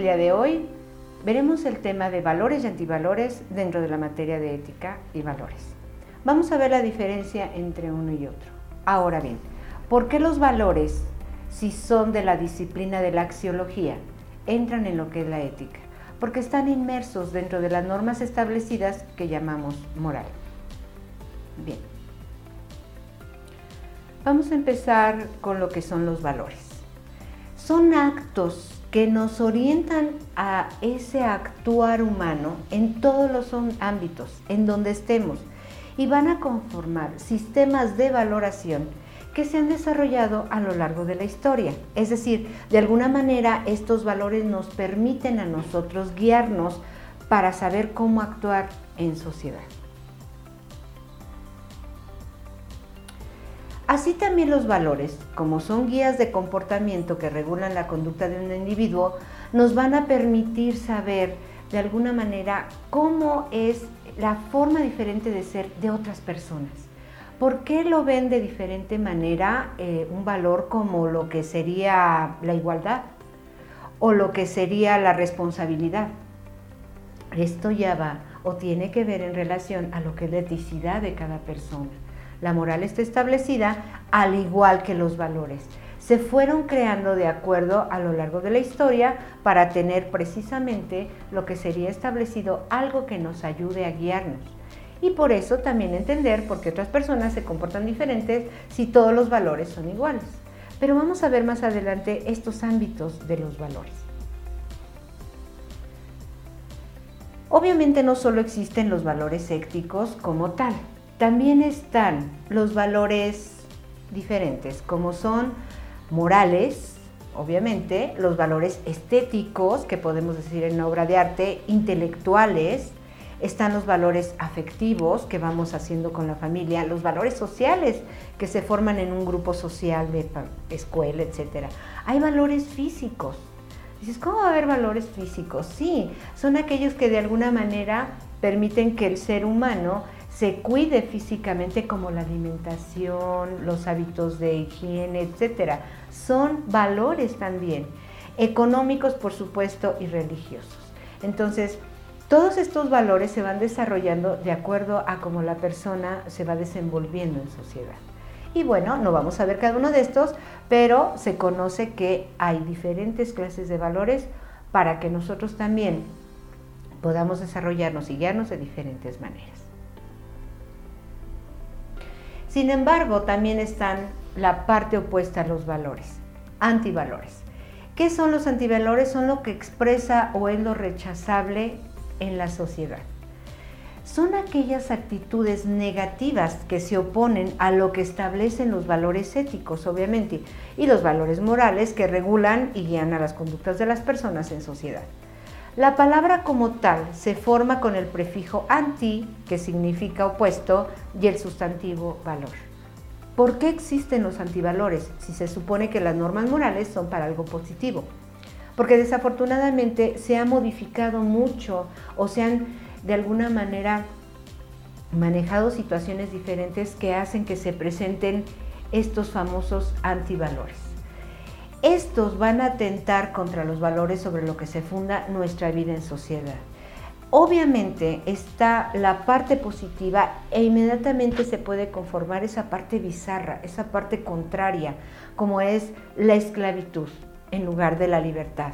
El día de hoy veremos el tema de valores y antivalores dentro de la materia de ética y valores. Vamos a ver la diferencia entre uno y otro. Ahora bien, ¿por qué los valores, si son de la disciplina de la axiología, entran en lo que es la ética? Porque están inmersos dentro de las normas establecidas que llamamos moral. Bien. Vamos a empezar con lo que son los valores. Son actos que nos orientan a ese actuar humano en todos los ámbitos, en donde estemos, y van a conformar sistemas de valoración que se han desarrollado a lo largo de la historia. Es decir, de alguna manera estos valores nos permiten a nosotros guiarnos para saber cómo actuar en sociedad. Así también los valores, como son guías de comportamiento que regulan la conducta de un individuo, nos van a permitir saber de alguna manera cómo es la forma diferente de ser de otras personas. ¿Por qué lo ven de diferente manera eh, un valor como lo que sería la igualdad o lo que sería la responsabilidad? Esto ya va o tiene que ver en relación a lo que es la eticidad de cada persona. La moral está establecida al igual que los valores. Se fueron creando de acuerdo a lo largo de la historia para tener precisamente lo que sería establecido algo que nos ayude a guiarnos. Y por eso también entender por qué otras personas se comportan diferentes si todos los valores son iguales. Pero vamos a ver más adelante estos ámbitos de los valores. Obviamente no solo existen los valores éticos como tal, también están los valores diferentes, como son morales, obviamente, los valores estéticos, que podemos decir en obra de arte, intelectuales, están los valores afectivos que vamos haciendo con la familia, los valores sociales que se forman en un grupo social de escuela, etc. Hay valores físicos. Dices, ¿cómo va a haber valores físicos? Sí, son aquellos que de alguna manera permiten que el ser humano se cuide físicamente como la alimentación, los hábitos de higiene, etcétera. Son valores también, económicos por supuesto y religiosos. Entonces, todos estos valores se van desarrollando de acuerdo a cómo la persona se va desenvolviendo en sociedad. Y bueno, no vamos a ver cada uno de estos, pero se conoce que hay diferentes clases de valores para que nosotros también podamos desarrollarnos y guiarnos de diferentes maneras. Sin embargo, también están la parte opuesta a los valores, antivalores. ¿Qué son los antivalores? Son lo que expresa o es lo rechazable en la sociedad. Son aquellas actitudes negativas que se oponen a lo que establecen los valores éticos, obviamente, y los valores morales que regulan y guían a las conductas de las personas en sociedad. La palabra como tal se forma con el prefijo anti, que significa opuesto, y el sustantivo valor. ¿Por qué existen los antivalores si se supone que las normas morales son para algo positivo? Porque desafortunadamente se ha modificado mucho o se han de alguna manera manejado situaciones diferentes que hacen que se presenten estos famosos antivalores. Estos van a atentar contra los valores sobre lo que se funda nuestra vida en sociedad. Obviamente está la parte positiva e inmediatamente se puede conformar esa parte bizarra, esa parte contraria, como es la esclavitud en lugar de la libertad.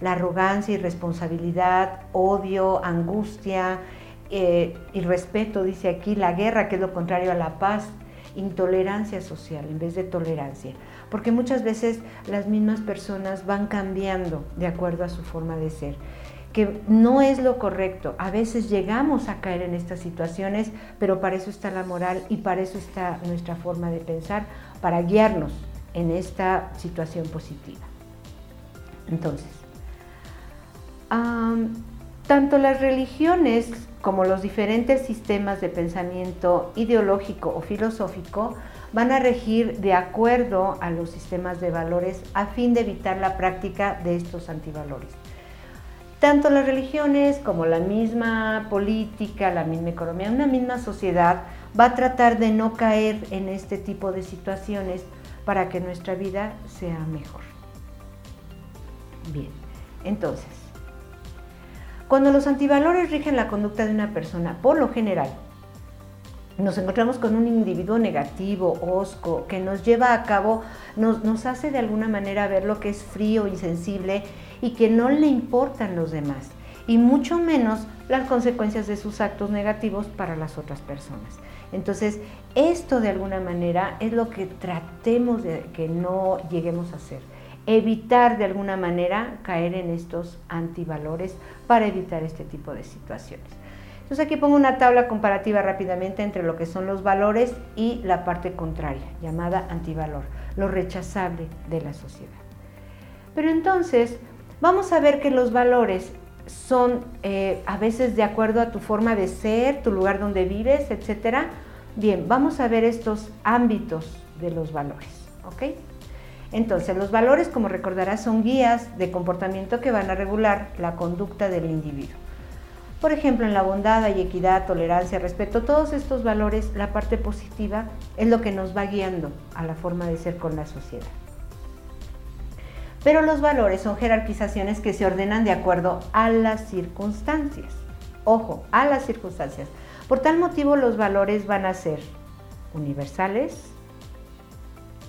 La arrogancia, irresponsabilidad, odio, angustia, eh, irrespeto, dice aquí, la guerra, que es lo contrario a la paz, intolerancia social en vez de tolerancia porque muchas veces las mismas personas van cambiando de acuerdo a su forma de ser que no es lo correcto. A veces llegamos a caer en estas situaciones, pero para eso está la moral y para eso está nuestra forma de pensar, para guiarnos en esta situación positiva. Entonces, tanto las religiones como los diferentes sistemas de pensamiento ideológico o filosófico van a regir de acuerdo a los sistemas de valores a fin de evitar la práctica de estos antivalores. Tanto las religiones como la misma política, la misma economía, una misma sociedad va a tratar de no caer en este tipo de situaciones para que nuestra vida sea mejor. Bien, entonces, Cuando los antivalores rigen la conducta de una persona, por lo general, nos encontramos con un individuo negativo, osco, que nos lleva a cabo, nos, nos, hace de alguna manera ver lo que es frío, insensible y que no le importan los demás, y mucho menos las consecuencias de sus actos negativos para las otras personas. Entonces, esto de alguna manera es lo que tratemos de que no lleguemos a hacer. Evitar de alguna manera caer en estos antivalores para evitar este tipo de situaciones. Entonces aquí pongo una tabla comparativa rápidamente entre lo que son los valores y la parte contraria, llamada antivalor, lo rechazable de la sociedad. Pero entonces vamos a ver que los valores son eh, a veces de acuerdo a tu forma de ser, tu lugar donde vives, etc. Bien, vamos a ver estos ámbitos de los valores, ¿ok? Entonces, los valores, como recordarás, son guías de comportamiento que van a regular la conducta del individuo. Por ejemplo, en la bondad hay equidad, tolerancia, respeto, todos estos valores, la parte positiva es lo que nos va guiando a la forma de ser con la sociedad. Pero los valores son jerarquizaciones que se ordenan de acuerdo a las circunstancias. Ojo, a las circunstancias. Por tal motivo los valores van a ser universales,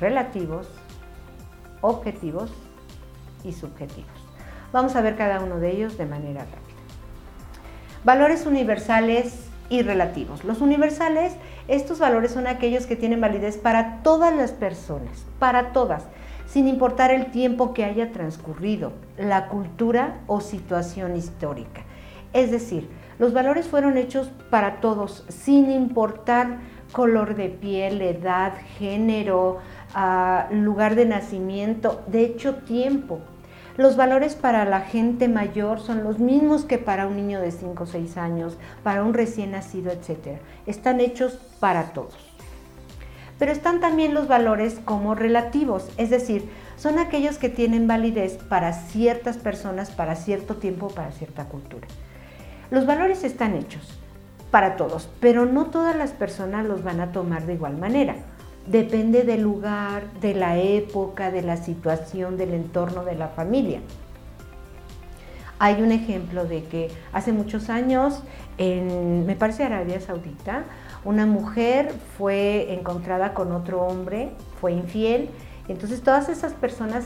relativos, objetivos y subjetivos. Vamos a ver cada uno de ellos de manera rápida. Valores universales y relativos. Los universales, estos valores son aquellos que tienen validez para todas las personas, para todas, sin importar el tiempo que haya transcurrido, la cultura o situación histórica. Es decir, los valores fueron hechos para todos, sin importar color de piel, edad, género, ah, lugar de nacimiento, de hecho tiempo. Los valores para la gente mayor son los mismos que para un niño de 5 o 6 años, para un recién nacido, etc. Están hechos para todos. Pero están también los valores como relativos, es decir, son aquellos que tienen validez para ciertas personas, para cierto tiempo, para cierta cultura. Los valores están hechos para todos, pero no todas las personas los van a tomar de igual manera depende del lugar, de la época, de la situación, del entorno de la familia. Hay un ejemplo de que hace muchos años, en, me parece Arabia Saudita, una mujer fue encontrada con otro hombre, fue infiel, entonces todas esas personas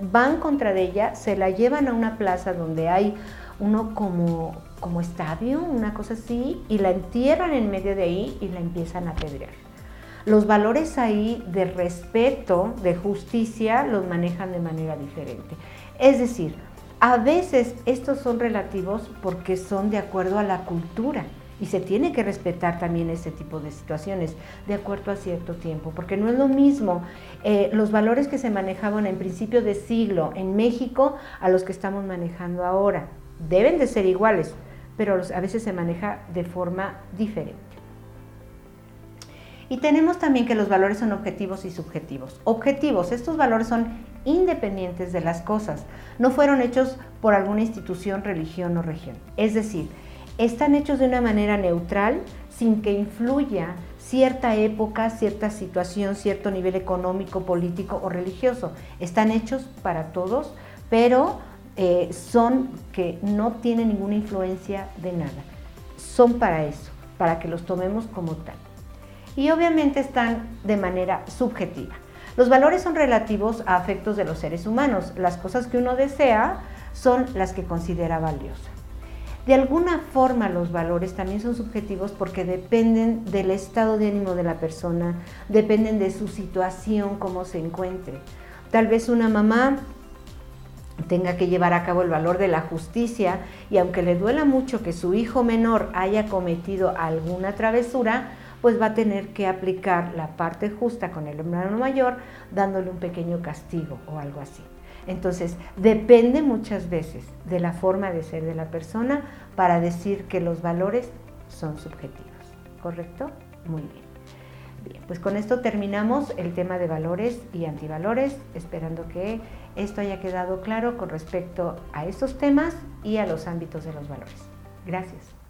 van contra ella, se la llevan a una plaza donde hay uno como, como estadio, una cosa así, y la entierran en medio de ahí y la empiezan a apedrear los valores ahí de respeto, de justicia, los manejan de manera diferente. Es decir, a veces estos son relativos porque son de acuerdo a la cultura y se tiene que respetar también ese tipo de situaciones de acuerdo a cierto tiempo, porque no es lo mismo eh, los valores que se manejaban en principio de siglo en México a los que estamos manejando ahora. Deben de ser iguales, pero a veces se maneja de forma diferente. Y tenemos también que los valores son objetivos y subjetivos. Objetivos, estos valores son independientes de las cosas, no fueron hechos por alguna institución, religión o región. Es decir, están hechos de una manera neutral, sin que influya cierta época, cierta situación, cierto nivel económico, político o religioso. Están hechos para todos, pero eh, son que no tienen ninguna influencia de nada. Son para eso, para que los tomemos como tal y obviamente están de manera subjetiva. Los valores son relativos a afectos de los seres humanos. Las cosas que uno desea son las que considera valiosas. De alguna forma los valores también son subjetivos porque dependen del estado de ánimo de la persona, dependen de su situación, cómo se encuentre. Tal vez una mamá tenga que llevar a cabo el valor de la justicia y aunque le duela mucho que su hijo menor haya cometido alguna travesura, pues va a tener que aplicar la parte justa con el hermano mayor, dándole un pequeño castigo o algo así. Entonces, depende muchas veces de la forma de ser de la persona para decir que los valores son subjetivos. ¿Correcto? Muy bien. Bien, pues con esto terminamos el tema de valores y antivalores, esperando que esto haya quedado claro con respecto a estos temas y a los ámbitos de los valores. Gracias.